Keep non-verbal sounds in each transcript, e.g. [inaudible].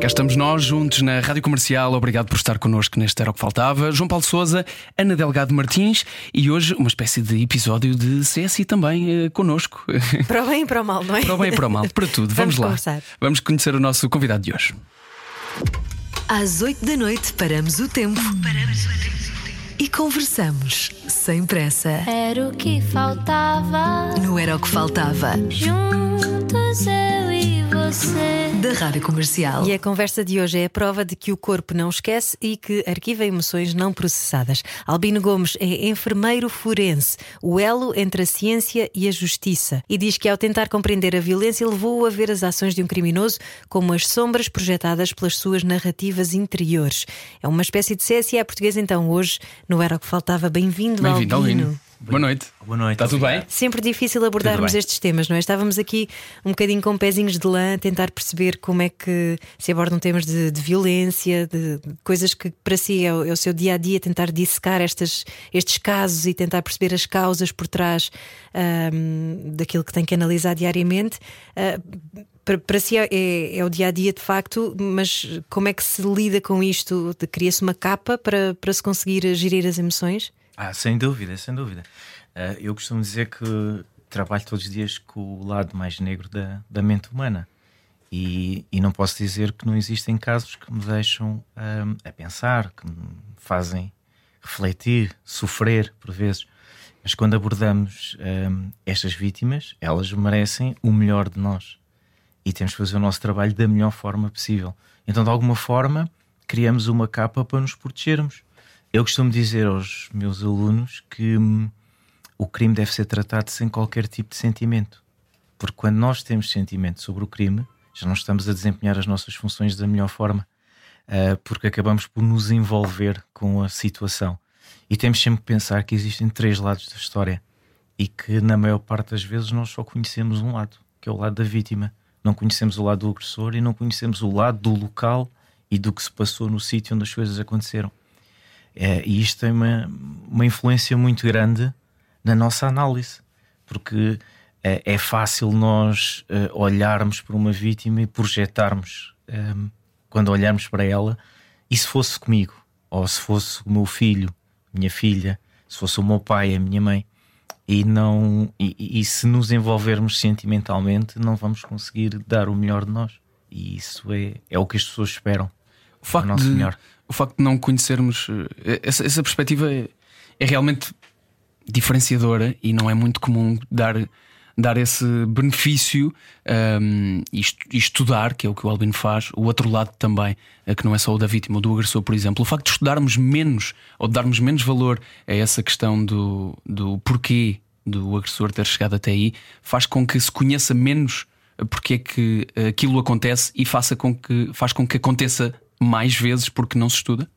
Cá estamos nós juntos na Rádio Comercial. Obrigado por estar connosco neste Era o que Faltava. João Paulo Souza, Ana Delgado Martins e hoje uma espécie de episódio de CSI também eh, connosco. Para o bem e para o mal, não é? Para o bem e para o mal, para tudo. Vamos, Vamos lá. conversar. Vamos conhecer o nosso convidado de hoje. Às 8 da noite paramos o tempo. E conversamos sem pressa. Era o que faltava. No Era o que Faltava, Juntos eu e você. da Rádio Comercial. E a conversa de hoje é a prova de que o corpo não esquece e que arquiva emoções não processadas. Albino Gomes é enfermeiro forense, o elo entre a ciência e a justiça. E diz que ao tentar compreender a violência levou-o a ver as ações de um criminoso como as sombras projetadas pelas suas narrativas interiores. É uma espécie de CSI à portuguesa então hoje, no Era o que Faltava. Bem-vindo, Bem-vindo, Albino. Albino. Boa noite. Boa noite. Está tudo bem? Sempre difícil abordarmos bem. estes temas, não é? Estávamos aqui um bocadinho com pezinhos de lã a tentar perceber como é que se abordam temas de, de violência, de, de coisas que para si é o, é o seu dia a dia, tentar dissecar estas, estes casos e tentar perceber as causas por trás ahm, daquilo que tem que analisar diariamente. Ah, para, para si é, é- é o dia a dia de facto, mas como é que se lida com isto? Cria-se uma capa para, para se conseguir gerir as emoções? Ah, sem dúvida, sem dúvida. Ah, eu costumo dizer que trabalho todos os dias com o lado mais negro da, da mente humana. E, e não posso dizer que não existem casos que me deixam ahm, a pensar, que me fazem refletir, sofrer por vezes. Mas quando abordamos ahm, estas vítimas, elas merecem o melhor de nós. E temos que fazer o nosso trabalho da melhor forma possível. Então, de alguma forma, criamos uma capa para nos protegermos. Eu costumo dizer aos meus alunos que hum, o crime deve ser tratado sem qualquer tipo de sentimento. Porque quando nós temos sentimento sobre o crime, já não estamos a desempenhar as nossas funções da melhor forma. Ah, porque acabamos por nos envolver com a situação. E temos sempre que pensar que existem três lados da história e que, na maior parte das vezes, nós só conhecemos um lado, que é o lado da vítima. Não conhecemos o lado do agressor e não conhecemos o lado do local e do que se passou no sítio onde as coisas aconteceram. É, e isto tem uma, uma influência muito grande na nossa análise, porque é, é fácil nós eh, olharmos para uma vítima e projetarmos ehm, quando olharmos para ela, e se fosse comigo, ou se fosse o meu filho, minha filha, se fosse o meu pai, a minha mãe, e não e, e- se nos envolvermos sentimentalmente, não vamos conseguir dar o melhor de nós. E isso é, é o que as pessoas esperam. O facto, de, Senhor. o facto de não conhecermos eh, essa, essa perspectiva é, é realmente diferenciadora e não é muito comum dar, dar esse benefício ahm, e, estu- estudar, que é o que o Albino faz, o outro lado também, eh, que não é só o da vítima ou do agressor, por exemplo. O facto de estudarmos menos ou de darmos menos valor a essa questão do, do porquê do agressor ter chegado até aí faz com que se conheça menos porque é que eh, aquilo acontece e faça com que, faz com que aconteça mais vezes porque não se estuda?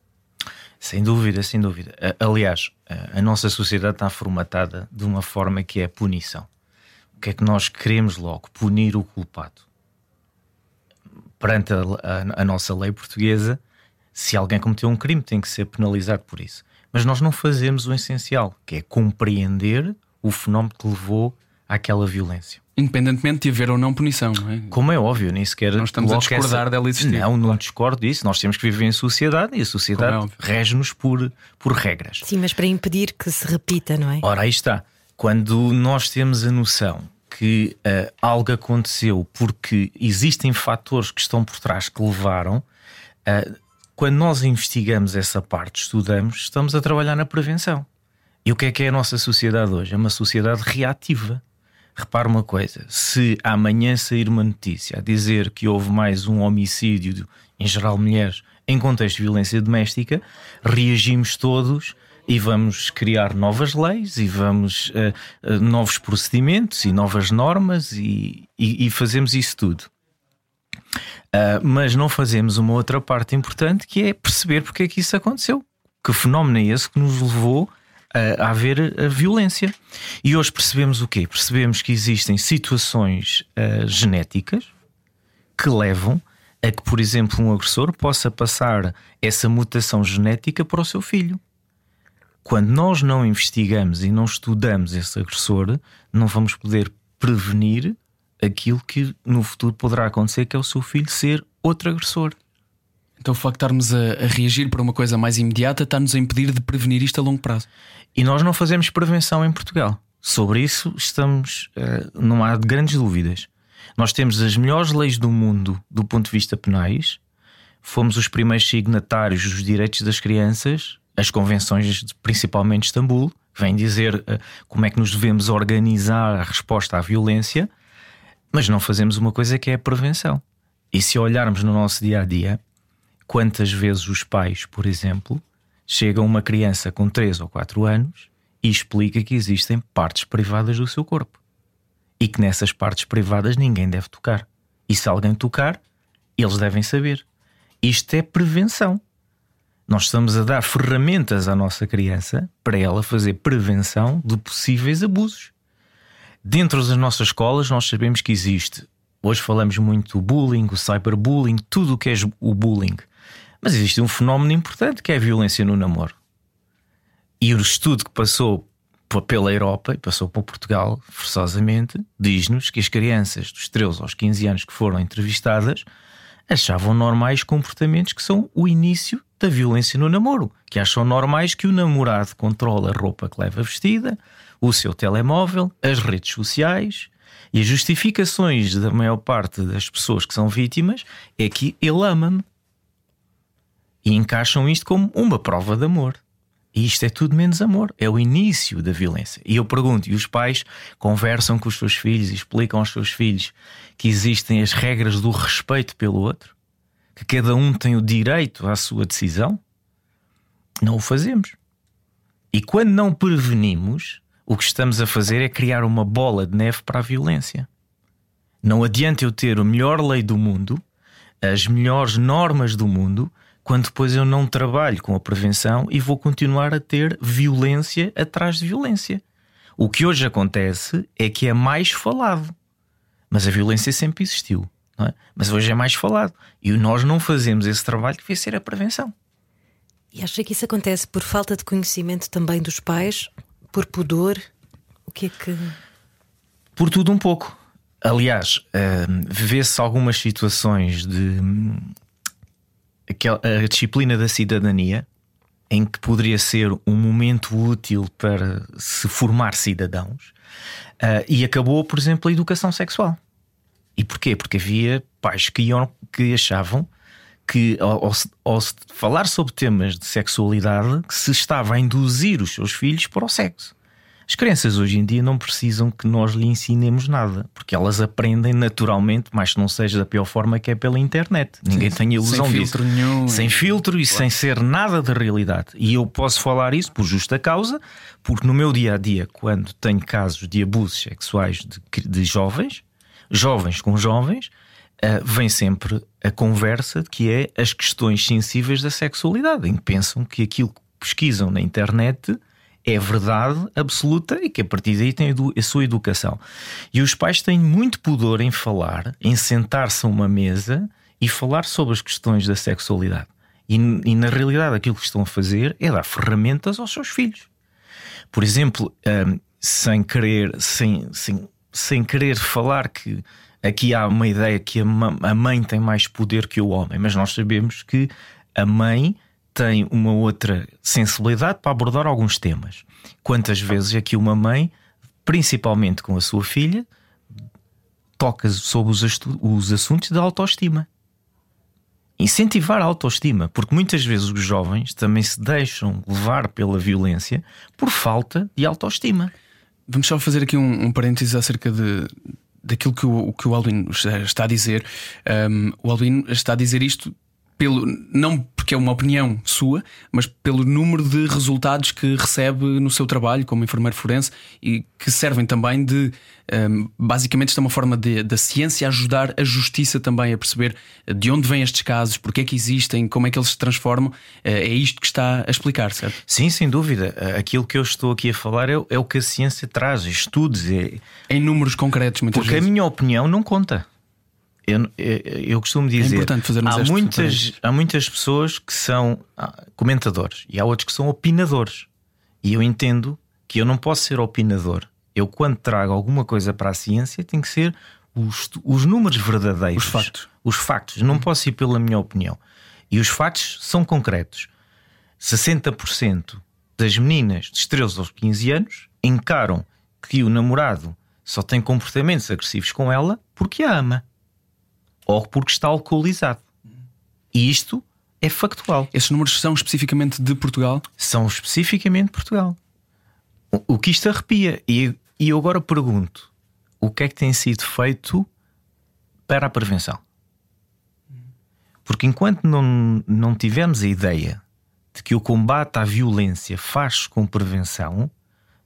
Sem dúvida, sem dúvida. Aliás, a- nossa sociedade está formatada de uma forma que é punição. O que é que nós queremos logo? Punir o culpado. Perante a, a- a nossa lei portuguesa, se alguém cometeu um crime, tem que ser penalizado por isso. Mas nós não fazemos o essencial, que é compreender o fenómeno que levou àquela violência. Independentemente de haver ou não punição, não é? Como é óbvio, nem sequer. Não estamos a discordar dela existir, Não, não claro. discordo disso. Nós temos que viver em sociedade e a é sociedade óbvio. rege-nos por, por regras. Sim, mas para impedir que se repita, não é? Ora, aí está. Quando nós temos a noção que ah, algo aconteceu porque existem fatores que estão por trás que levaram, ah, quando nós investigamos essa parte, estudamos, estamos a trabalhar na prevenção. E o que é que é a nossa sociedade hoje? É uma sociedade reativa. Repara uma coisa: se amanhã sair uma notícia a dizer que houve mais um homicídio, em geral mulheres, em contexto de violência doméstica, reagimos todos e vamos criar novas leis e vamos eh, eh, novos procedimentos e novas normas e, e- e fazemos isso tudo. Ah, mas não fazemos uma outra parte importante que é perceber porque é que isso aconteceu. Que fenómeno é esse que nos levou a, a haver a violência. E hoje percebemos o quê? Percebemos que existem situações uh, genéticas que levam a que, por exemplo, um agressor possa passar essa mutação genética para o seu filho. Quando nós não investigamos e não estudamos esse agressor, não vamos poder prevenir aquilo que no futuro poderá acontecer, que é o seu filho ser outro agressor. Então o facto de estarmos a, a reagir para uma coisa mais imediata está-nos a impedir de prevenir isto a longo prazo. E nós não fazemos prevenção em Portugal. Sobre isso estamos. Uh, não há grandes dúvidas. Nós temos as melhores leis do mundo do ponto de vista penais. Fomos os primeiros signatários dos direitos das crianças, as convenções, principalmente de Istambul, vêm dizer uh, como é que nos devemos organizar a resposta à violência, mas não fazemos uma coisa que é a prevenção. E se olharmos no nosso dia a dia, quantas vezes os pais, por exemplo, chegam uma criança com 3 ou 4 anos e explica que existem partes privadas do seu corpo e que nessas partes privadas ninguém deve tocar. E se alguém tocar, eles devem saber. Isto é prevenção. Nós estamos a dar ferramentas à nossa criança para ela fazer prevenção de possíveis abusos. Dentro das nossas escolas, nós sabemos que existe. Hoje falamos muito do bullying, o cyberbullying, tudo o que é o bullying. Mas existe um fenómeno importante que é a violência no namoro. E o estudo que passou pela Europa e passou por Portugal, forçosamente, diz-nos que as crianças dos 13 aos 15 anos que foram entrevistadas achavam normais comportamentos que são o início da violência no namoro, que acham normais que o namorado controla a roupa que leva vestida, o seu telemóvel, as redes sociais. E as justificações da maior parte das pessoas que são vítimas é que ele ama-me e encaixam isto como uma prova de amor. E isto é tudo menos amor, é o início da violência. E eu pergunto: e os pais conversam com os seus filhos e explicam aos seus filhos que existem as regras do respeito pelo outro? Que cada um tem o direito à sua decisão? Não o fazemos. E quando não prevenimos, o que estamos a fazer é criar uma bola de neve para a violência. Não adianta eu ter a melhor lei do mundo, as melhores normas do mundo, quando depois eu não trabalho com a prevenção e vou continuar a ter violência atrás de violência. O que hoje acontece é que é mais falado, mas a violência sempre existiu, é? mas hoje é mais falado e nós não fazemos esse trabalho que devia ser a prevenção. E acha que isso acontece por falta de conhecimento também dos pais, por pudor? O que é que. Por tudo um pouco. Aliás, uh, vê-se algumas situações de a disciplina da cidadania, em que poderia ser um momento útil para se formar cidadãos, uh, e acabou, por exemplo, a educação sexual. E porquê? Porque havia pais que, iam, que achavam que, ao, ao, ao falar sobre temas de sexualidade, que se estava a induzir os seus filhos para o sexo. As crianças hoje em dia não precisam que nós lhe ensinemos nada, porque elas aprendem naturalmente, mas que não seja da pior forma que é pela internet. Ninguém Sim, tem ilusão sem disso. Filtro nenhum. Sem filtro e claro. sem ser nada da realidade. E eu posso falar isso por justa causa, porque no meu dia a dia, quando tenho casos de abusos sexuais de, de jovens, jovens com jovens, uh, vem sempre a conversa que é as questões sensíveis da sexualidade, em que pensam que aquilo que pesquisam na internet é verdade absoluta e que a partir daí tem a sua educação. E os pais têm muito pudor em falar, em sentar-se a uma mesa e falar sobre as questões da sexualidade. E, e, na realidade aquilo que estão a fazer é dar ferramentas aos seus filhos. Por exemplo, um, sem querer, sem, sem, sem querer falar que aqui há uma ideia que a, mãe tem mais poder que o homem, mas nós sabemos que a mãe tem uma outra sensibilidade para abordar alguns temas. Quantas vezes é que uma mãe, principalmente com a sua filha, toca sobre os, os assuntos da autoestima? Incentivar a autoestima, porque muitas vezes os jovens também se deixam levar pela violência por falta de autoestima. Vamos só fazer aqui um, um parênteses acerca de, daquilo que o, que o Alvin está a dizer. Um, o Alvin está a dizer isto pelo não porque é uma opinião sua, mas pelo número de resultados que recebe no seu trabalho como enfermeiro forense e que servem também de um, basicamente isto é uma forma de, da ciência ajudar a justiça também a perceber de onde vêm estes casos, porque é que existem, como é que eles se transformam. É isto que está a explicar, certo? Sim, sem dúvida. Aquilo que eu estou aqui a falar é, é o que a ciência traz, estudos. É... Em números concretos, muitas porque vezes. a minha opinião não conta. Eu, eu, costumo dizer é há muitas, há muitas pessoas que são ah, comentadores e há outros que são opinadores. E eu entendo que eu não posso ser opinador. Eu, quando trago alguma coisa para a ciência, tem que ser os, os números verdadeiros. Os factos. Os factos. Não posso ir pela minha opinião. E os factos são concretos. 60% das meninas de 13 aos 15 anos encaram que o namorado só tem comportamentos agressivos com ela porque a ama ou porque está alcoolizado. E isto é factual. Esses números são especificamente de Portugal? São especificamente de Portugal. O, que isto arrepia. E, e eu agora pergunto: o que é que tem sido feito para a prevenção? Porque enquanto não, não tivermos a ideia de que o combate à violência faz com prevenção,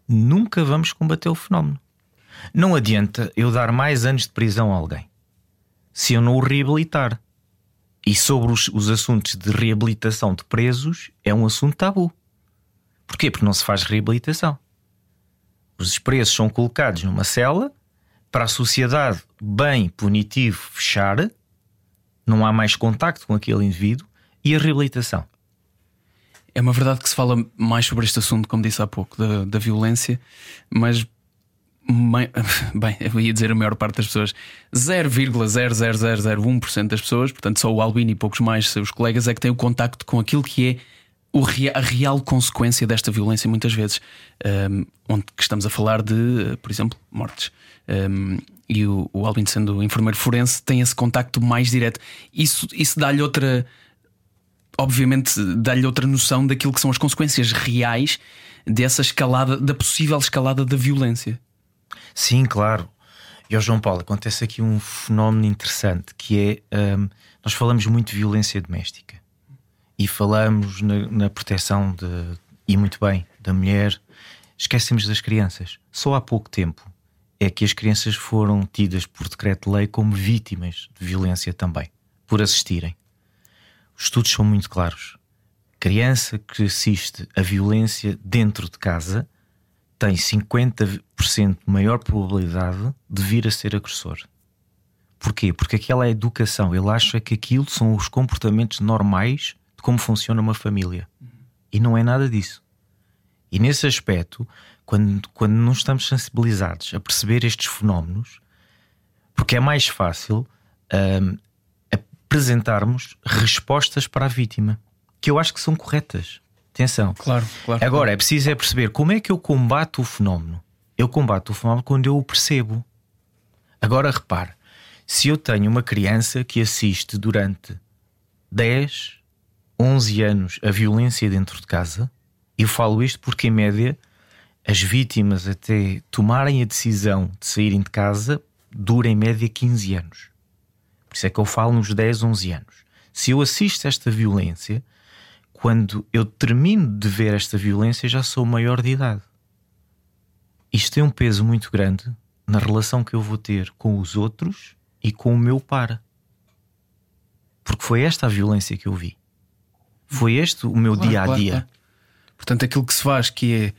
nunca vamos combater o fenómeno. Não adianta eu dar mais anos de prisão a alguém se eu não o reabilitar. E sobre os, os assuntos de reabilitação de presos é um assunto tabu. Porquê? Porque não se faz reabilitação. Os presos são colocados numa cela para a sociedade bem punitivo fechar, não há mais contacto com aquele indivíduo e a reabilitação. É uma verdade que se fala mais sobre este assunto, como disse há pouco, da, da violência, mas [laughs] bem, eu ia dizer a maior parte das pessoas, 0,00001% das pessoas, portanto só o Albino e poucos mais seus colegas é que têm o contacto com aquilo que é o, a real consequência desta violência, muitas vezes, um, onde estamos a falar de, por exemplo, mortes. Um, e o, o Albino, sendo enfermeiro forense, tem esse contacto mais direto. Isso, isso dá-lhe outra. Obviamente, dá-lhe outra noção daquilo que são as consequências reais dessa escalada, da possível escalada da violência. Sim, claro. E ao João Paulo, acontece aqui um fenómeno interessante que é um, nós falamos muito de violência doméstica e falamos na, na, proteção de, e muito bem da mulher, esquecemos das crianças. Só há pouco tempo é que as crianças foram tidas por decreto-lei como vítimas de violência também, por assistirem. Os estudos são muito claros. Criança que assiste a violência dentro de casa tem 50% maior probabilidade de vir a ser agressor. Porquê? Porque aquela é educação. Ele acha que aquilo são os comportamentos normais de como funciona uma família. E não é nada disso. E nesse aspecto, quando, quando não estamos sensibilizados a perceber estes fenómenos, porque é mais fácil um, apresentarmos respostas para a vítima, que eu acho que são corretas. Atenção. Claro, claro. Agora claro. é preciso é perceber como é que eu combato o fenómeno. Eu combato o fenómeno quando eu o percebo. Agora repare, se eu tenho uma criança que assiste durante 10, 11 anos a violência dentro de casa, eu falo isto porque, em média, as vítimas até tomarem a decisão de saírem de casa dura em média 15 anos. Por isso é que eu falo nos 10, 11 anos. Se eu assisto a esta violência, quando eu termino de ver esta violência, já sou maior de idade. Isto tem um peso muito grande na relação que eu vou ter com os outros e com o meu par. Porque foi esta a violência que eu vi. Foi este o meu claro, dia a claro, dia. Claro. Portanto, aquilo que se faz que é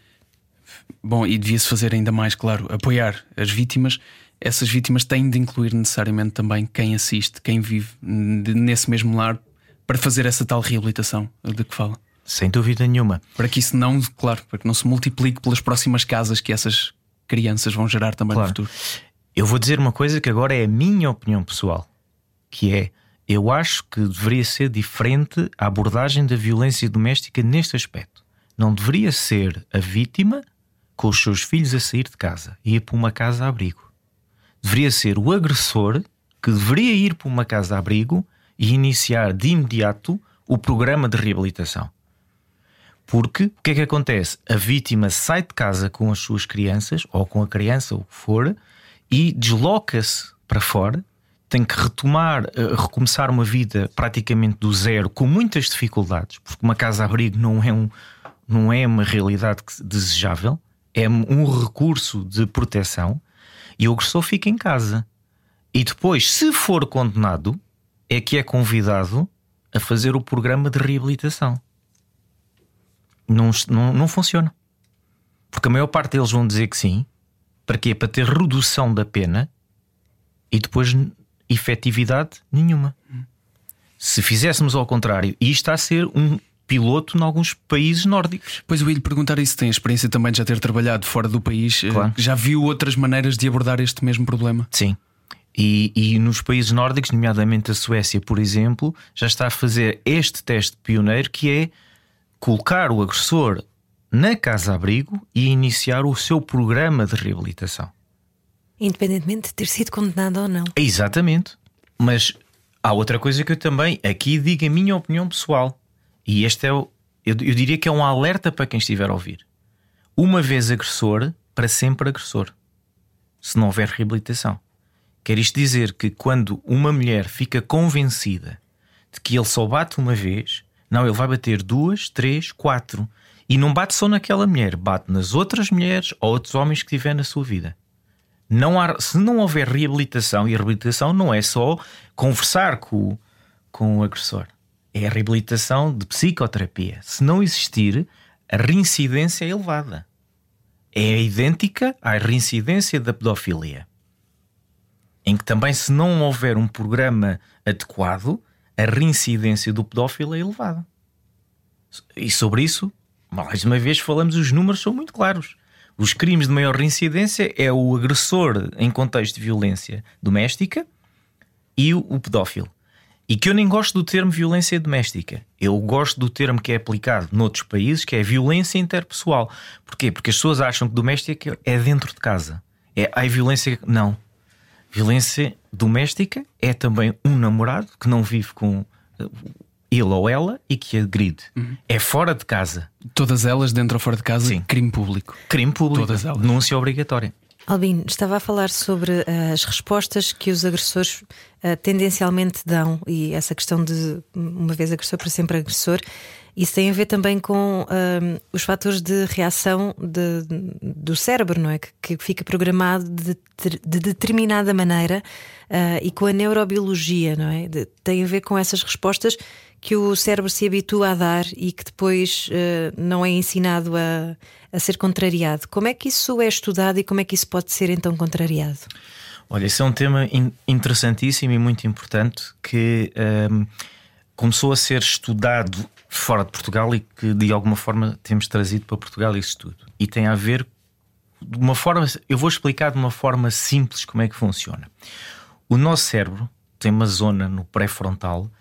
bom e devia-se fazer ainda mais, claro, apoiar as vítimas. Essas vítimas têm de incluir necessariamente também quem assiste, quem vive nesse mesmo lar, para fazer essa tal reabilitação de que fala. Sem dúvida nenhuma. Para que isso não, claro, para que não se multiplique pelas próximas casas que essas crianças vão gerar também claro. no futuro. Eu vou dizer uma coisa que agora é a minha opinião pessoal, que é eu acho que deveria ser diferente a abordagem da violência doméstica neste aspecto. Não deveria ser a vítima com os seus filhos a sair de casa e ir para uma casa abrigo. Deveria ser o agressor que deveria ir para uma casa abrigo e iniciar de imediato o programa de reabilitação. Porque o que é que acontece? A vítima sai de casa com as suas crianças, ou com a criança, o que for, e desloca-se para fora, tem que retomar, uh, recomeçar uma vida praticamente do zero, com muitas dificuldades, porque uma casa-abrigo não é, um, não é uma realidade desejável, é um recurso de proteção, e o agressor fica em casa. E depois, se for condenado, é que é convidado a fazer o programa de reabilitação. Não, não, não funciona. Porque a maior parte deles vão dizer que sim. Para quê? Para ter redução da pena e depois efetividade nenhuma. Se fizéssemos ao contrário, e isto está a ser um piloto em alguns países nórdicos. Pois eu ia lhe perguntar isso, tem experiência também de já ter trabalhado fora do país, eh, claro. já viu outras maneiras de abordar este mesmo problema? Sim. E, e, nos países nórdicos, nomeadamente a Suécia, por exemplo, já está a fazer este teste pioneiro que é colocar o agressor na casa-abrigo e iniciar o seu programa de reabilitação. Independentemente de ter sido condenado ou não. Exatamente. Mas há outra coisa que eu também aqui digo a minha opinião pessoal. E este é o. Eu, eu diria que é um alerta para quem estiver a ouvir. Uma vez agressor, para sempre agressor. Se não houver reabilitação. Quer isto dizer que quando uma mulher fica convencida de que ele só bate uma vez, não, ele vai bater duas, três, quatro. E não bate só naquela mulher, bate nas outras mulheres ou outros homens que tiver na sua vida. Não há, se não houver reabilitação, e a reabilitação não é só conversar com, com o agressor, é a reabilitação de psicoterapia. Se não existir, a reincidência é elevada. É idêntica à reincidência da pedofilia. Em que também, se não houver um programa adequado, a reincidência do pedófilo é elevada. E sobre isso, mais uma vez falamos, os números são muito claros. Os crimes de maior reincidência é o agressor em contexto de violência doméstica e o, pedófilo. E que eu nem gosto do termo violência doméstica. Eu gosto do termo que é aplicado noutros países, que é violência interpessoal. Porquê? Porque as pessoas acham que doméstica é dentro de casa. É a violência. Não. Violência doméstica é também um namorado que não vive com ele ou ela e que agride. Uhum. É fora de casa. Todas elas, dentro ou fora de casa, Sim. crime público. Crime público. Todas elas. Denúncia obrigatória. Albino, estava a falar sobre uh, as respostas que os agressores uh, tendencialmente dão e essa questão de uma vez agressor para sempre agressor. Isso tem a ver também com uh, os fatores de reação de, do cérebro, não é? Que, que fica programado de, de determinada maneira e com a neurobiologia, não é? De, tem a ver com essas respostas que o cérebro se habitua a dar e que depois uh, não é ensinado a, a ser contrariado. Como é que isso é estudado e como é que isso pode ser então contrariado? Olha, esse é um tema in interessantíssimo e muito importante que um, começou a ser estudado fora de Portugal e que de alguma forma temos trazido para Portugal esse estudo. E tem a ver de uma forma, eu vou explicar de uma forma simples como é que funciona. O nosso cérebro tem uma zona no pré-frontal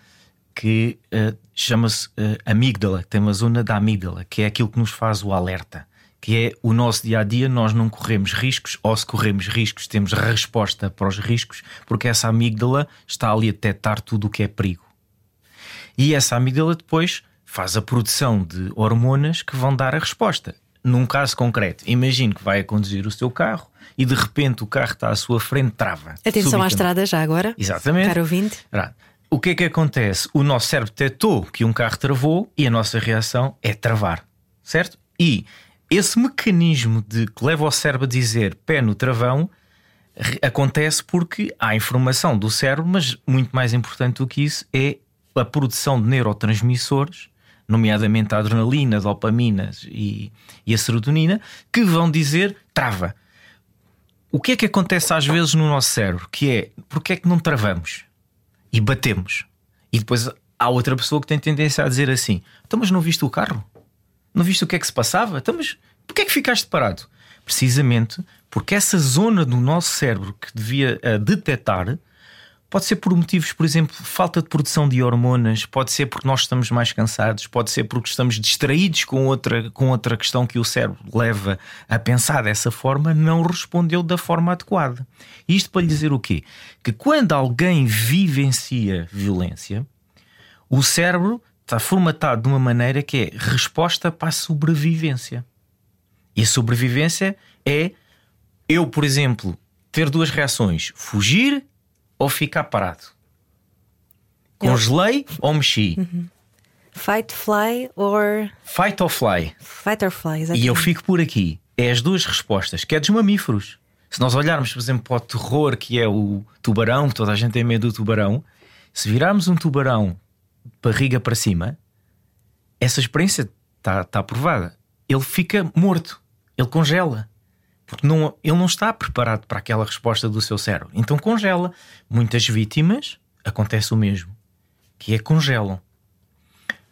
que uh, chama-se uh, amígdala, tem uma zona da amígdala, que é aquilo que nos faz o alerta, que é o nosso dia a dia, nós não corremos riscos, ou se corremos riscos, temos resposta para os riscos, porque essa amígdala está ali a detectar tudo o que é perigo. E essa amígdala depois faz a produção de hormonas que vão dar a resposta. Num caso concreto, imagine que vai a conduzir o seu carro e de repente o carro está à sua frente, trava. Atenção à estrada já agora. Exatamente. Caro ouvinte o que é que acontece? O nosso cérebro detectou que um carro travou e a nossa reação é travar, certo? E esse mecanismo de que leva o cérebro a dizer pé no travão acontece porque há informação do cérebro, mas muito mais importante do que isso é a produção de neurotransmissores, nomeadamente a adrenalina, a dopamina e, e a serotonina, que vão dizer trava. O que é que acontece às vezes no nosso cérebro? Que é porque é que não travamos? e batemos. E depois há outra pessoa que tem tendência a dizer assim: Então, mas não viste o carro? Não viste o que é que se passava? Então, mas porquê é que ficaste parado? Precisamente porque essa zona do nosso cérebro que devia uh, detectar pode ser por motivos, por exemplo, falta de produção de hormonas, pode ser porque nós estamos mais cansados, pode ser porque estamos distraídos com outra, com outra questão que o cérebro leva a pensar dessa forma, não respondeu da forma adequada. Isto para lhe dizer o quê? Que quando alguém vivencia violência, o cérebro está formatado de uma maneira que é resposta para a sobrevivência. E a sobrevivência é eu, por exemplo, ter duas reações: fugir ou ficar parado? Congelei ou mexi? Fight, fly or. Fight or fly? Fight or fly, E exatamente. eu fico por aqui. É as duas respostas, que é dos mamíferos. Se nós olharmos, por exemplo, para o terror que é o tubarão, que toda a gente tem medo do tubarão, se virarmos um tubarão de barriga para cima, essa experiência está tá provada. Ele fica morto, ele congela. Porque não, ele não está preparado para aquela resposta do seu cérebro. Então congela. Muitas vítimas acontece o mesmo, que é congelam.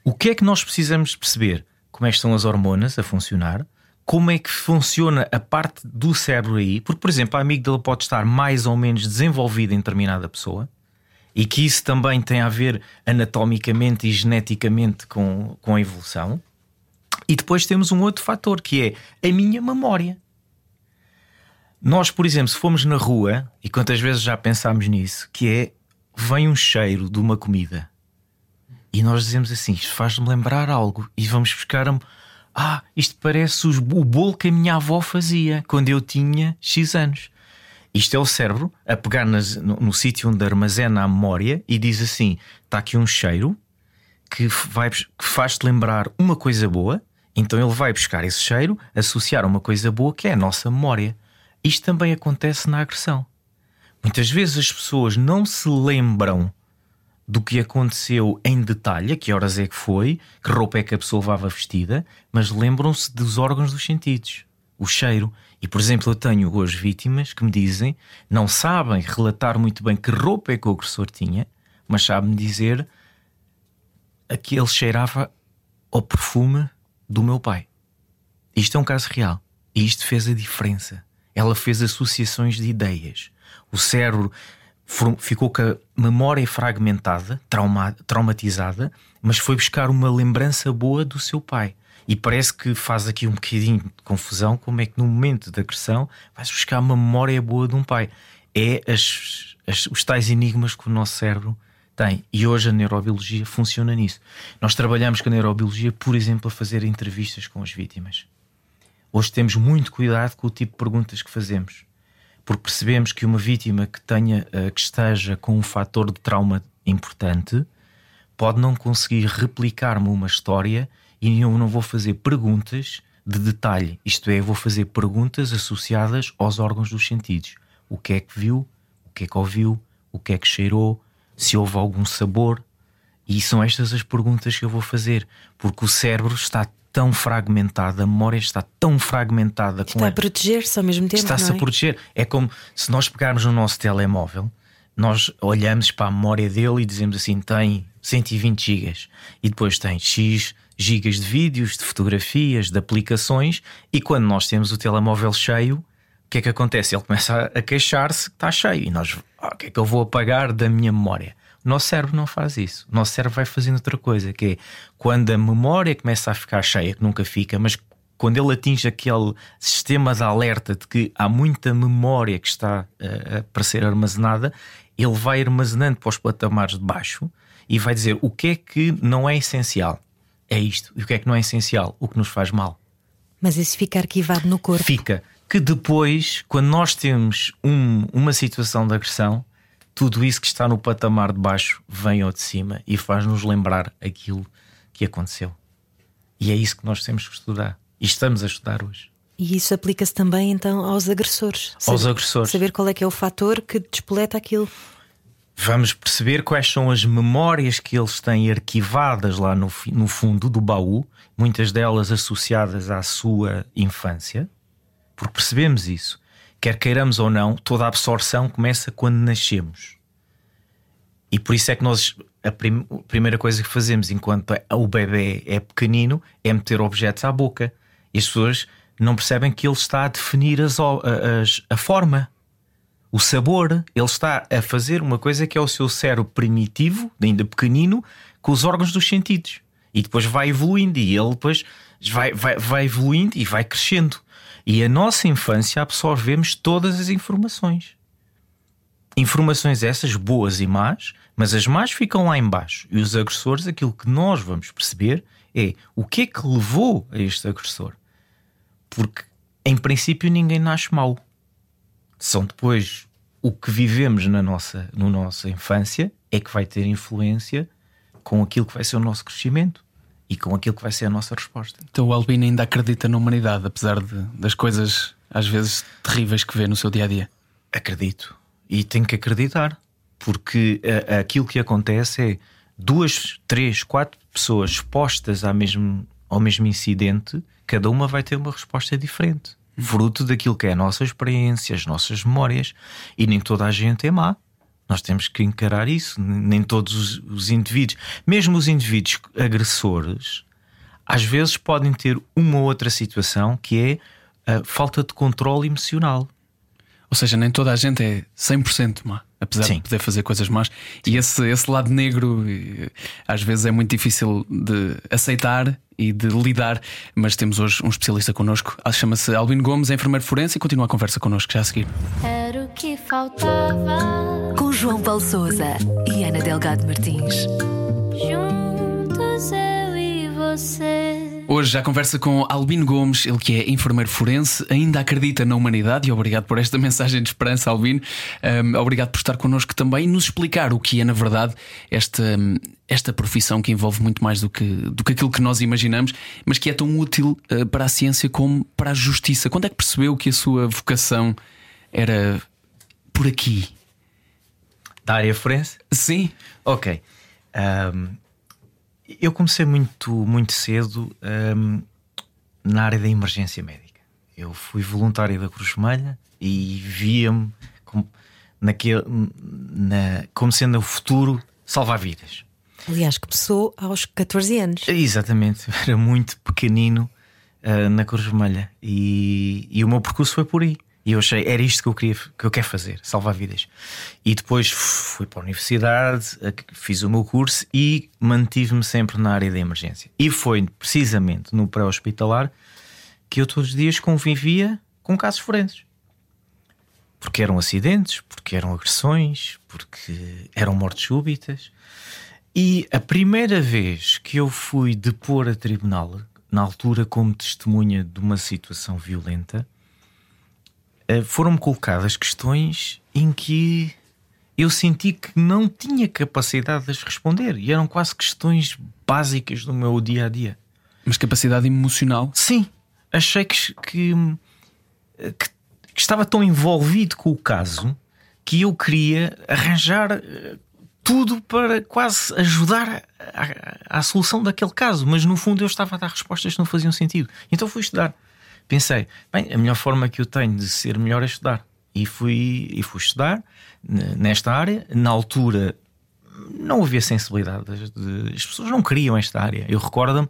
O que é que nós precisamos perceber? Como é que estão as hormonas a funcionar? Como é que funciona a parte do cérebro aí? Porque, por exemplo, a amígdala pode estar mais ou menos desenvolvida em determinada pessoa e que isso também tem a ver anatomicamente e geneticamente com, com a evolução. E depois temos um outro fator que é a minha memória. Nós, por exemplo, se formos na rua, e quantas vezes já pensámos nisso, que é vem um cheiro de uma comida e nós dizemos assim: isto faz-me lembrar algo, e vamos buscar a. Ah, isto parece os- o bolo que a minha avó fazia quando eu tinha X anos. Isto é o cérebro a pegar nas- no, no sítio onde armazena a memória e diz assim: está aqui um cheiro que, que faz-te lembrar uma coisa boa, então ele vai buscar esse cheiro, associar a uma coisa boa que é a nossa memória. Isto também acontece na agressão. Muitas vezes as pessoas não se lembram do que aconteceu em detalhe, a que horas é que foi, que roupa é que a pessoa levava vestida, mas lembram-se dos órgãos dos sentidos, o cheiro. E, por exemplo, eu tenho hoje vítimas que me dizem não sabem relatar muito bem que roupa é que o agressor tinha, mas sabem dizer que ele cheirava ao perfume do meu pai. Isto é um caso real. E isto fez a diferença. Ela fez associações de ideias. O cérebro ficou com a memória fragmentada, trauma- traumatizada, mas foi buscar uma lembrança boa do seu pai. E parece que faz aqui um bocadinho de confusão como é que no momento da agressão vais buscar uma memória boa de um pai. É as- as- os tais enigmas que o nosso cérebro tem. E hoje a neurobiologia funciona nisso. Nós trabalhamos com a neurobiologia, por exemplo, a fazer entrevistas com as vítimas. Hoje temos muito cuidado com o tipo de perguntas que fazemos, porque percebemos que uma vítima que tenha eh, que esteja com um fator de trauma importante pode não conseguir replicar-me uma história e eu não vou fazer perguntas de detalhe, isto é, eu vou fazer perguntas associadas aos órgãos dos sentidos. O que é que viu? O que é que ouviu? O que é que cheirou? Se houve algum sabor? E são estas as perguntas que eu vou fazer, porque o cérebro está tão fragmentado, a memória está tão fragmentada Está a- proteger-se ao mesmo tempo. Está-se não a é? proteger. É como se nós pegarmos no nosso telemóvel, nós olhamos para a memória dele e dizemos assim: tem 120 gigas e depois tem X gigas de vídeos, de fotografias, de aplicações. E quando nós temos o telemóvel cheio, o que é que acontece? Ele começa a queixar-se que está cheio e nós, "Ah, o que é que eu vou apagar da minha memória? Nosso cérebro não faz isso. Nosso cérebro vai fazendo outra coisa, que é quando a memória começa a ficar cheia, que nunca fica, mas quando ele atinge aquele sistema de alerta de que há muita memória que está eh, para ser armazenada, ele vai armazenando para os patamares de baixo e vai dizer o que é que não é essencial. É isto. E o que é que não é essencial? O que nos faz mal Mas isso fica arquivado no corpo. fica que depois, quando nós temos um- uma situação de agressão, tudo isso que está no patamar de baixo vem ao de cima e faz-nos lembrar aquilo que aconteceu. E é isso que nós temos que estudar. E estamos a estudar hoje. E isso aplica-se também então aos agressores. Aos Saber- agressores. Saber qual é que é o fator que despoleta aquilo. Vamos perceber quais são as memórias que eles têm arquivadas lá no, no fundo do baú, muitas delas associadas à sua infância, porque percebemos isso. Quer queiramos ou não, toda a absorção começa quando nascemos. E por isso é que nós, a, prim- a primeira coisa que fazemos enquanto o bebê é pequenino é meter objetos à boca. E as pessoas não percebem que ele está a definir as, as- a forma o sabor, ele está a fazer uma coisa que é o seu cérebro primitivo, ainda pequenino, com os órgãos dos sentidos. E depois vai evoluindo, e ele depois vai, vai, vai evoluindo e vai crescendo. E a nossa infância absorvemos todas as informações. Informações essas boas e más, mas as más ficam lá embaixo. E os agressores, aquilo que nós vamos perceber é o que é que levou a este agressor. Porque, em princípio, ninguém nasce mau são depois o que vivemos na nossa, na nossa infância é que vai ter influência com aquilo que vai ser o nosso crescimento e com aquilo que vai ser a nossa resposta. Então o Albino ainda acredita na humanidade, apesar de, das coisas às vezes terríveis que vê no seu dia a dia. Acredito. E tenho que acreditar. Porque a, aquilo que acontece é duas, três, quatro pessoas expostas ao mesmo, ao mesmo incidente, cada uma vai ter uma resposta diferente. Fruto daquilo que é a nossa experiência, as nossas memórias. E nem toda a gente é má. Nós temos que encarar isso. Nem todos os, os indivíduos, mesmo os indivíduos agressores, às vezes podem ter uma ou outra situação que é a falta de controle emocional. Ou seja, nem toda a gente é 100% má, apesar Sim. de poder fazer coisas más. E esse, esse lado negro eh, às vezes é muito difícil de aceitar e de lidar. Mas temos hoje um especialista connosco, chama-se Albino Gomes, é enfermeiro forense, e continua a conversa connosco já a seguir. Era o que faltava. Com João Paulo Souza e Ana Delgado Martins. Juntos eu e você. Hoje já conversa com Albino Gomes, ele que é enfermeiro forense, ainda acredita na humanidade e obrigado por esta [laughs] mensagem de esperança, Albino. Um, obrigado por estar connosco também e nos explicar o que é, na verdade, esta, esta profissão que envolve muito mais do que, do que aquilo que nós imaginamos, mas que é tão útil uh, para a ciência como para a justiça. Quando é que percebeu que a sua vocação era por aqui? Da área forense? Sim. Ok. Ahm, eu comecei muito, muito cedo ahm, na área da emergência médica. Eu fui voluntário da Cruz Vermelha e via-me como, naquele, na, como sendo o futuro salvar vidas. Aliás, começou aos 14 anos. Exatamente, [laughs] era muito pequenino ah, na Cruz Vermelha e, e o meu percurso foi por aí. E eu achei, era isto que eu queria que eu quero fazer, salvar vidas. E depois fui para a universidade, fiz o meu curso e mantive-me sempre na área da emergência. E foi precisamente no pré-hospitalar que eu todos os dias convivia com casos forenses. Porque eram acidentes, porque eram agressões, porque eram mortes súbitas. E a primeira vez que eu fui depor a tribunal, na altura como testemunha de uma situação violenta, foram-me colocadas questões em que eu senti que não tinha capacidade de as responder. E eram quase questões básicas do meu dia a dia. Mas capacidade emocional. Sim, achei que, que, que- que estava tão envolvido com o caso que eu queria arranjar eh, tudo para quase ajudar à, à solução daquele caso, mas no fundo eu estava a dar respostas que não faziam sentido. Então fui estudar. Pensei, bem, a melhor forma que eu tenho de ser melhor é estudar. E fui, e fui estudar nesta área. Na altura não havia sensibilidade. as pessoas não queriam esta área. Eu recordo-me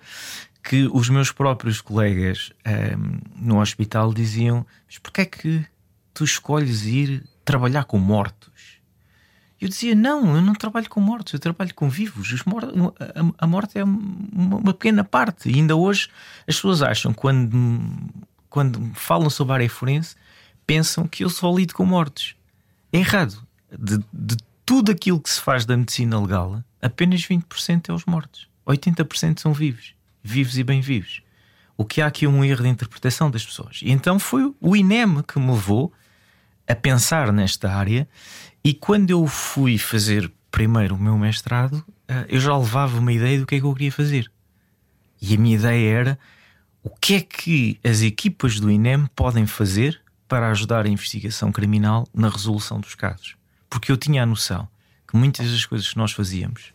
que os meus próprios colegas ehm, no hospital diziam: Mas porquê é que tu escolhes ir trabalhar com mortos? Eu dizia: Não, eu não trabalho com mortos, eu trabalho com vivos. Os mor a, morte é uma, uma pequena parte. E ainda hoje as pessoas acham, quando, quando falam sobre a área forense, pensam que eu só lido com mortos. É errado. De, de tudo aquilo que se faz da medicina legal, apenas 20% é os mortos. 80% são vivos. Vivos e bem vivos. O que há aqui é um erro de interpretação das pessoas. E então foi o INEM que me levou a pensar nesta área. E quando eu fui fazer primeiro o meu mestrado, eh, eu já levava uma ideia do que é que eu queria fazer. E a minha ideia era o que é que as equipas do INEM podem fazer para ajudar a investigação criminal na resolução dos casos. Porque eu tinha a noção que muitas das coisas que nós fazíamos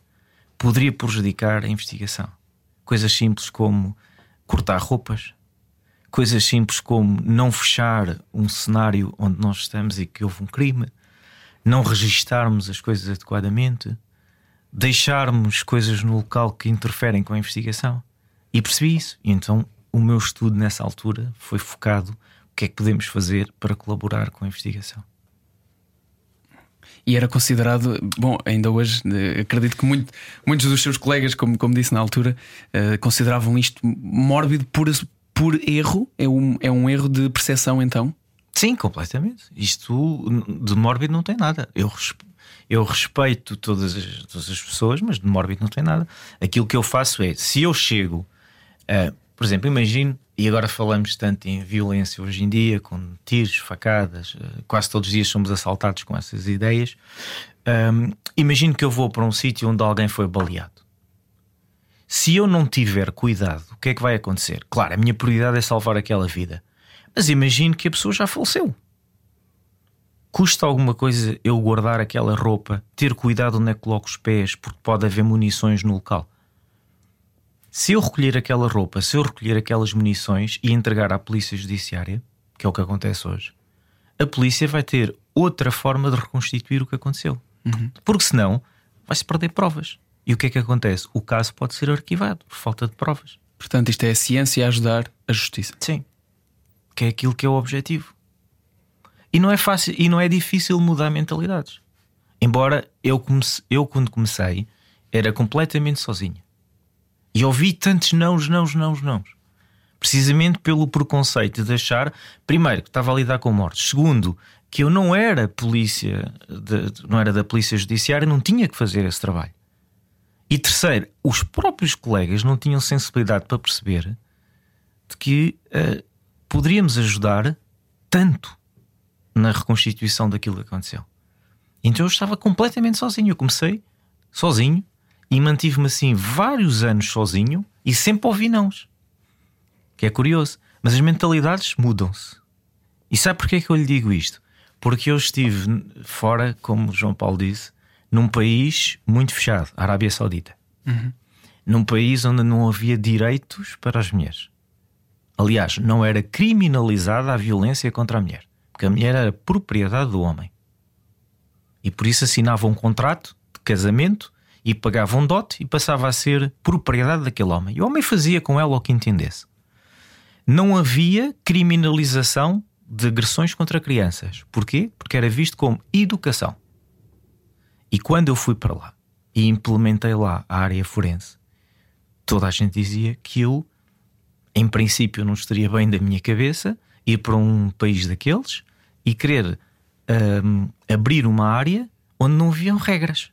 poderia prejudicar a investigação. Coisas simples como cortar roupas, coisas simples como não fechar um cenário onde nós estamos e que houve um crime, não registarmos as coisas adequadamente, deixarmos coisas no local que interferem com a investigação. E percebi isso. E então o meu estudo nessa altura foi focado o que é que podemos fazer para colaborar com a investigação. E era considerado, bom, ainda hoje, eh, acredito que muito- muitos dos seus colegas, como, como disse na altura, eh, consideravam isto mórbido por, por erro. É um, é um erro de percepção, então. Sim, completamente. Isto de mórbido não tem nada. Eu, eu respeito todas as, todas as pessoas, mas de mórbido não tem nada. Aquilo que eu faço é, se eu chego, a- por exemplo, imagino, e agora falamos tanto em violência hoje em dia, com tiros, facadas, uh, quase todos os dias somos assaltados com essas ideias. Um, imagino que eu vou para um sítio onde alguém foi baleado. Se eu não tiver cuidado, o que é que vai acontecer? Claro, a minha prioridade é salvar aquela vida. Mas imagino que a pessoa já faleceu. Custa alguma coisa eu guardar aquela roupa, ter cuidado onde é que coloco os pés, porque pode haver munições no local. Se eu recolher aquela roupa, se eu recolher aquelas munições e entregar à polícia judiciária, que é o que acontece hoje, a polícia vai ter outra forma de reconstituir o que aconteceu. Uhum. Porque senão vai-se perder provas. E o que é que acontece? O caso pode ser arquivado por falta de provas. Portanto, isto é a ciência a ajudar a justiça. Sim. Que é aquilo que é o objetivo. E não é fácil e não é difícil mudar mentalidades. Embora eu, comece, eu quando comecei, era completamente sozinho. E ouvi tantos nãos, nãos, nãos, nãos. Precisamente pelo preconceito de achar, primeiro, que estava a lidar com mortes, segundo, que eu não era polícia, de, não era da polícia judiciária, não tinha que fazer esse trabalho. E terceiro, os próprios colegas não tinham sensibilidade para perceber de que uh, poderíamos ajudar tanto na reconstituição daquilo que aconteceu. Então eu estava completamente sozinho. Eu comecei sozinho e mantive-me assim vários anos sozinho e sempre ouvi nãos. Que é curioso. Mas as mentalidades mudam-se. E sabe porquê que eu lhe digo isto? Porque eu estive fora, como o João Paulo disse, num país muito fechado, a Arábia Saudita. Uhum. Num país onde não havia direitos para as mulheres. Aliás, não era criminalizada a violência contra a mulher que a mulher era propriedade do homem. E por isso assinava um contrato de casamento e pagava um dote e passava a ser propriedade daquele homem. E o homem fazia com ela o que entendesse. Não havia criminalização de agressões contra crianças. Porquê? Porque era visto como educação. E quando eu fui para lá e implementei lá a área forense, toda a gente dizia que eu, em princípio, não estaria bem da minha cabeça ir para um país daqueles e querer um, abrir uma área onde não haviam regras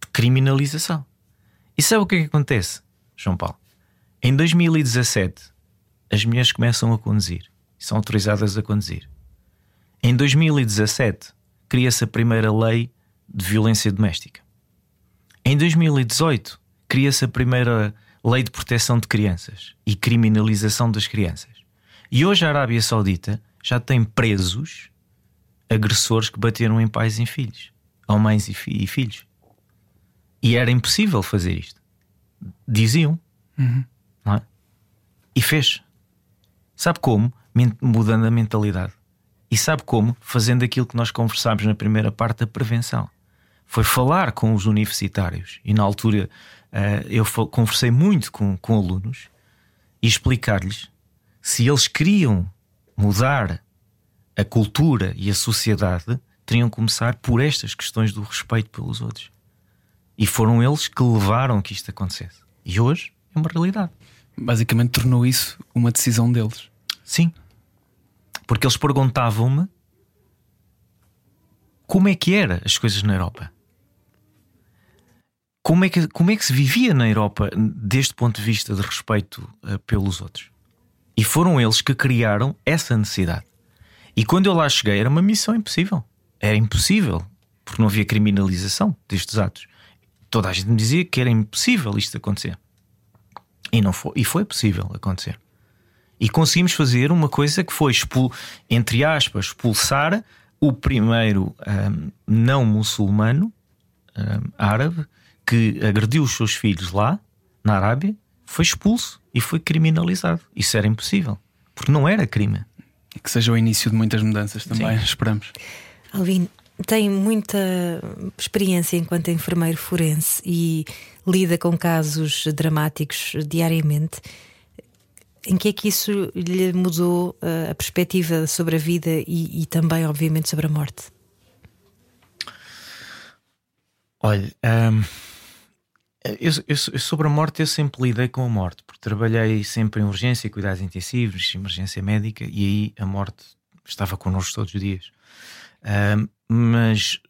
de criminalização. E sabe o que é que acontece, João Paulo? Em 2017, as mulheres começam a conduzir são autorizadas a conduzir. Em 2017, cria-se a primeira lei de violência doméstica. Em 2018, cria-se a primeira lei de proteção de crianças e criminalização das crianças. E hoje a Arábia Saudita já tem presos agressores que bateram em pais e em filhos, ou mães e, fi e filhos. E era impossível fazer isto. Diziam. Uhum. É? E fez. Sabe como? Mudando a mentalidade. E sabe como? Fazendo aquilo que nós conversámos na primeira parte da prevenção. Foi falar com os universitários. E na altura uh, eu conversei muito com, com alunos e explicar-lhes se eles queriam mudar a cultura e a sociedade teriam que começar por estas questões do respeito pelos outros. E foram eles que levaram que isto acontecesse. E hoje é uma realidade. Basicamente tornou isso uma decisão deles. Sim. Porque eles perguntavam-me como é que era as coisas na Europa. Como é, que, como é que se vivia na Europa deste ponto de vista de respeito uh, pelos outros? E foram eles que criaram essa necessidade. E quando eu lá cheguei, era uma missão impossível. Era impossível, porque não havia criminalização destes atos. Toda a gente me dizia que era impossível isto acontecer. E, não foi, e foi possível acontecer. E conseguimos fazer uma coisa que foi, expul, entre aspas, expulsar o primeiro um, não muçulmano um, árabe que agrediu os seus filhos lá, na Arábia, foi expulso e foi criminalizado. Isso era impossível, porque não era crime. E que seja o início de muitas mudanças também, Sim. esperamos. Alvin, tem muita experiência enquanto enfermeiro forense e lida com casos dramáticos diariamente. Em que é que isso lhe mudou uh, a perspectiva sobre a vida e, e também, obviamente, sobre a morte? Olha, um eu, eu, eu, sobre a morte, eu sempre lidei com a morte, porque trabalhei sempre em urgência, cuidados intensivos, emergência médica, e aí a morte estava connosco todos os dias. Uh, mas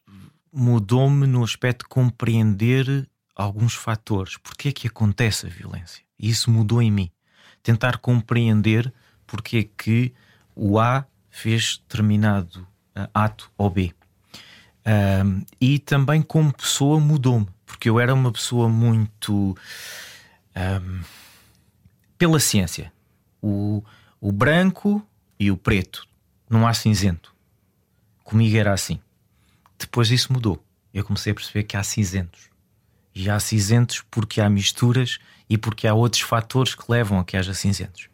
mudou-me no aspecto de compreender alguns fatores. Porque é que acontece a violência? E isso mudou em mim. tentar compreender porque é que o A fez determinado uh, ato ou B. Um, e também como pessoa mudou-me, porque eu era uma pessoa muito um, pela ciência. O, o branco e o preto, não há cinzento. Comigo era assim. Depois isso mudou. Eu comecei a perceber que há cinzentos. E há cinzentos porque há misturas e porque há outros fatores que levam a que haja cinzentos.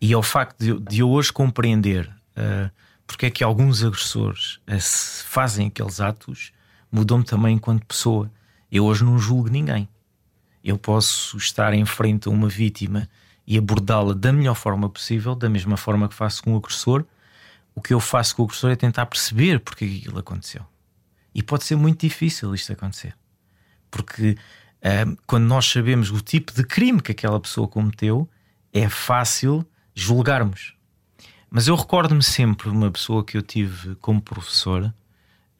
E ao facto de, de eu hoje compreender uh, porque é que alguns agressores uh, fazem aqueles atos, mudou-me também enquanto pessoa. Eu hoje não julgo ninguém. Eu posso estar em frente a uma vítima e abordá-la da melhor forma possível, da mesma forma que faço com o agressor. O que eu faço com o agressor é tentar perceber porque é aquilo aconteceu. E pode ser muito difícil isto acontecer. Porque quando nós sabemos o tipo de crime que aquela pessoa cometeu, é fácil julgarmos. Mas eu recordo-me sempre uma pessoa que eu tive como professor,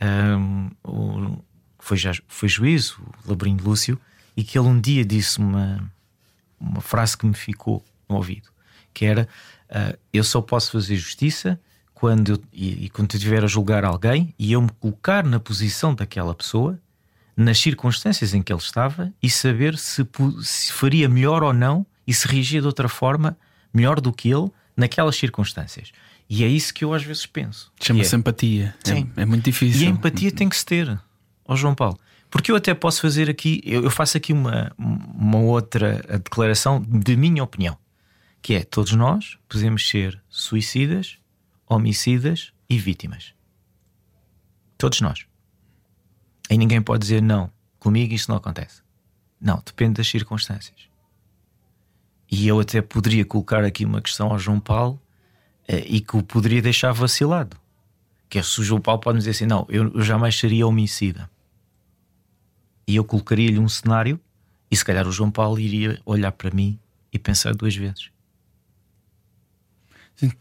um, o, foi, já, foi juiz, o Labrinho Lúcio, e que ele um dia disse uma, uma frase que me ficou no ouvido, que era uh, eu só posso fazer justiça quando eu, e, e quando eu estiver a julgar alguém e eu me colocar na posição daquela pessoa, nas circunstâncias em que ele estava e saber se, se faria melhor ou não e se reagia de outra forma melhor do que ele naquelas circunstâncias. E é isso que eu às vezes penso. Chama-se é, empatia. É, Sim. É, é, muito difícil. E a empatia tem que se ter, ó João Paulo. Porque eu até posso fazer aqui, eu, faço aqui uma, uma outra declaração de minha opinião, que é todos nós podemos ser suicidas, homicidas e vítimas. Todos nós. E ninguém pode dizer não, comigo isso não acontece. Não, depende das circunstâncias. E eu até poderia colocar aqui uma questão ao João Paulo eh, e que o poderia deixar vacilado. Que é se o João Paulo pode dizer assim: não, eu jamais seria homicida. E eu colocaria-lhe um cenário e se calhar o João Paulo iria olhar para mim e pensar duas vezes. Sim,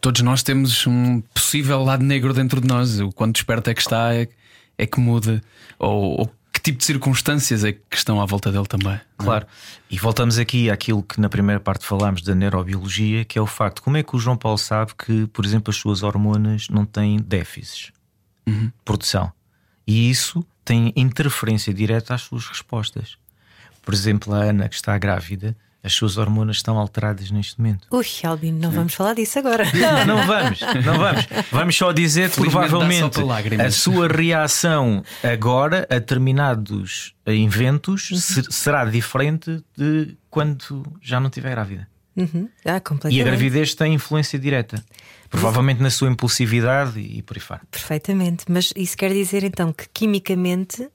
todos nós temos um possível lado negro dentro de nós. O quanto desperto é que está é, é que muda. Ou, ou que tipo de circunstâncias é que estão à volta dele também. É? Claro. E voltamos aqui àquilo que na primeira parte falámos da neurobiologia, que é o facto como é que o João Paulo sabe que, por exemplo, as suas hormonas não têm déficits uhum. de produção. E isso tem interferência direta às suas respostas. Por exemplo, a Ana, que está grávida, as suas hormonas estão alteradas neste momento. Ui, Albino, não vamos falar disso agora. Não, não vamos, não vamos. Vamos só dizer que provavelmente a sua reação agora a determinados eventos uhum. será diferente de quando já não estiver grávida. Uhum. Ah, e a gravidez tem influência direta. Provavelmente na sua impulsividade e por aí fora. Perfeitamente, mas isso quer dizer então que quimicamente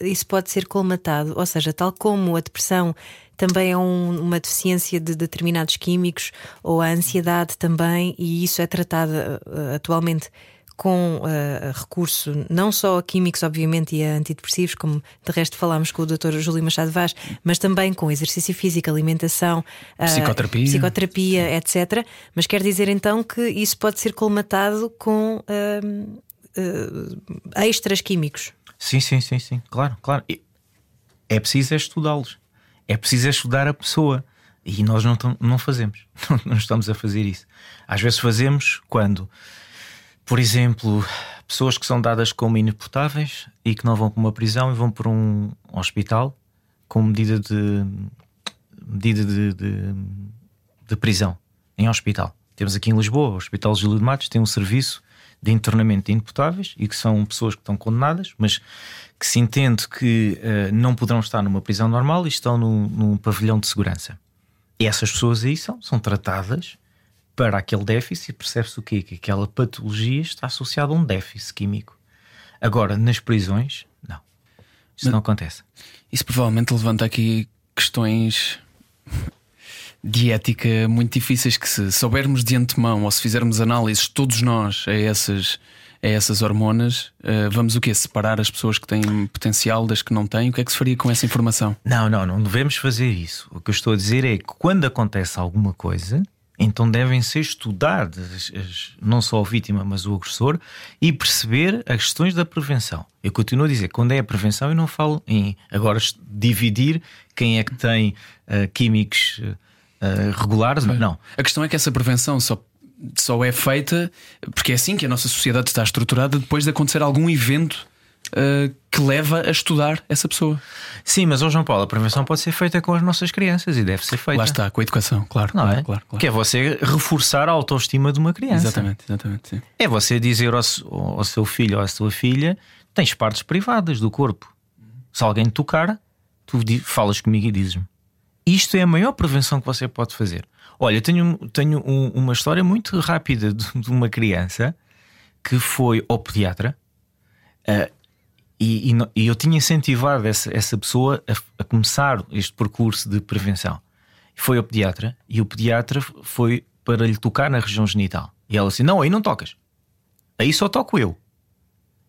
isso pode ser colmatado, ou seja, tal como a depressão também é um, uma deficiência de determinados químicos ou a ansiedade também, e isso é tratado uh, atualmente com uh, recurso não só a químicos, obviamente, e a antidepressivos, como de resto falámos com o Dr. Júlio Machado Vaz, mas também com exercício físico, alimentação, uh, psicoterapia, psicoterapia etc. Mas quer dizer então que isso pode ser colmatado com uh, extras químicos. Sim, sim, sim, sim, claro, claro. É preciso é estudá-los, é preciso é estudar a pessoa. E nós não, não fazemos, [laughs] não estamos a fazer isso. Às vezes fazemos quando por exemplo, pessoas que são dadas como inimputáveis e que não vão para uma prisão e vão para um hospital com medida de medida de, de, de prisão em hospital. Temos aqui em Lisboa, o Hospital Júlio de Matos tem um serviço de internamento de inimputáveis e que são pessoas que estão condenadas, mas que se entende que uh, não poderão estar numa prisão normal e estão num, num pavilhão de segurança. E essas pessoas aí são, são tratadas para aquele déficit, percebe-se o quê? Que aquela patologia está associada a um déficit químico. Agora, nas prisões, não. Isso Mas, não acontece. Isso provavelmente levanta aqui questões [laughs] de ética muito difíceis que se soubermos de antemão ou se fizermos análises todos nós a essas, a essas hormonas, uh, vamos o quê? Separar as pessoas que têm potencial das que não têm? O que é que se faria com essa informação? Não, não, não devemos fazer isso. O que eu estou a dizer é que quando acontece alguma coisa, então devem ser estudadas não só a vítima, mas o agressor e perceber as questões da prevenção. Eu continuo a dizer, quando é a prevenção, eu não falo em agora dividir quem é que tem uh, químicos uh, regulares. Não. A questão é que essa prevenção só, só é feita porque é assim que a nossa sociedade está estruturada depois de acontecer algum evento uh, que leva a estudar essa pessoa. Sim, mas hoje João Paulo, a prevenção pode ser feita com as nossas crianças e deve ser feita. Lá está, com a educação, claro. Não claro, é? claro, claro. Que é você reforçar a autoestima de uma criança. Exatamente, exatamente. Sim. É você dizer ao, ao seu filho ou à sua filha: tens partes privadas do corpo. Se alguém te tocar, tu falas comigo e dizes-me. Isto é a maior prevenção que você pode fazer. Olha, tenho, tenho um, uma história muito rápida de, de, uma criança que foi ao pediatra. Uh, e, e, e, eu tinha incentivado essa, essa pessoa a, a, começar este percurso de prevenção. Foi ao pediatra e o pediatra foi para lhe tocar na região genital. E ela disse: Não, aí não tocas. Aí só toco eu.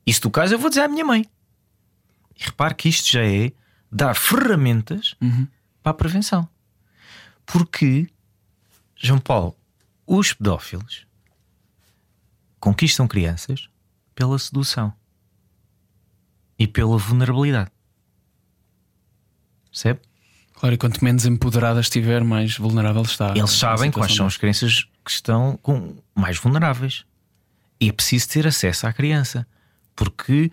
E se tocares, eu vou dizer à minha mãe. E repare que isto já é dar ferramentas uhum. para a prevenção. Porque, João Paulo, os pedófilos conquistam crianças pela sedução e pela vulnerabilidade. Percebe? Claro, e quanto menos empoderada estiver, mais vulnerável está. Eles sabem quais são as crianças que estão com mais vulneráveis. E é preciso ter acesso à criança. Porque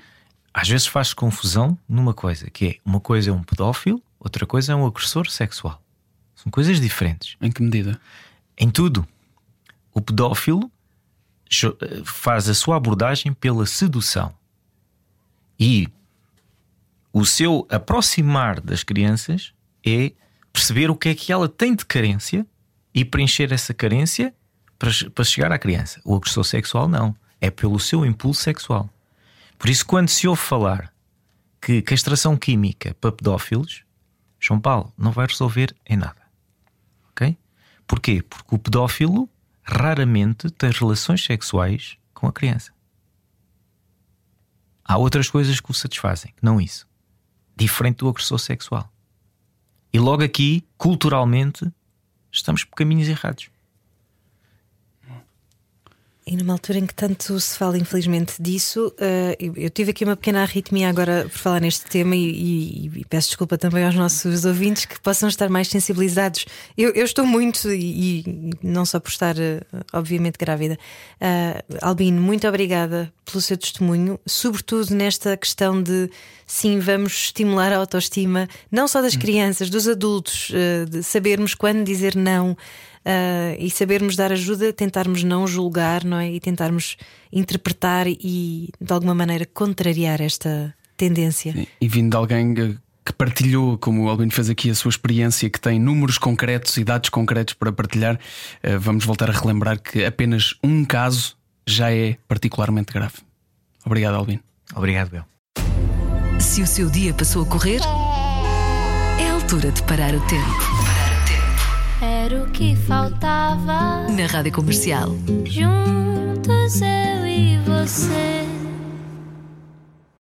às vezes faz confusão numa coisa, que é uma coisa é um pedófilo, outra coisa é um agressor sexual. São coisas diferentes. Em que medida? Em tudo. O pedófilo eh, faz a sua abordagem pela sedução. E o seu aproximar das crianças é perceber o que é que ela tem de carência e preencher essa carência para, para chegar à criança. O agressor sexual não. É pelo seu impulso sexual. Por isso, quando se ouve falar que castração química para pedófilos, João Paulo não vai resolver em nada. Ok? Porquê? Porque o pedófilo raramente tem relações sexuais com a criança. Há outras coisas que o satisfazem, não isso diferente do agressor sexual. E logo aqui, culturalmente, estamos por caminhos errados. E numa altura em que tanto se fala, infelizmente, disso, uh, eu tive aqui uma pequena arritmia agora por falar neste tema e, e, e, peço desculpa também aos nossos ouvintes que possam estar mais sensibilizados. Eu, eu estou muito, e, e, não só por estar, uh, obviamente, grávida. Uh, Albino, muito obrigada pelo seu testemunho, sobretudo nesta questão de sim, vamos estimular a autoestima, não só das hum. crianças, dos adultos, de sabermos quando dizer não uh, e sabermos dar ajuda, tentarmos não julgar, não é? E tentarmos interpretar e de alguma maneira contrariar esta tendência. Sim. E vindo de alguém que partilhou, como o Albino fez aqui, a sua experiência, que tem números concretos e dados concretos para partilhar, uh, vamos voltar a relembrar que apenas um caso já é particularmente grave. Obrigado, Albino. Obrigado, Bel. Se o seu dia passou a correr, é a altura de parar o tempo. Era o que faltava. Na rádio comercial. Juntos eu e você.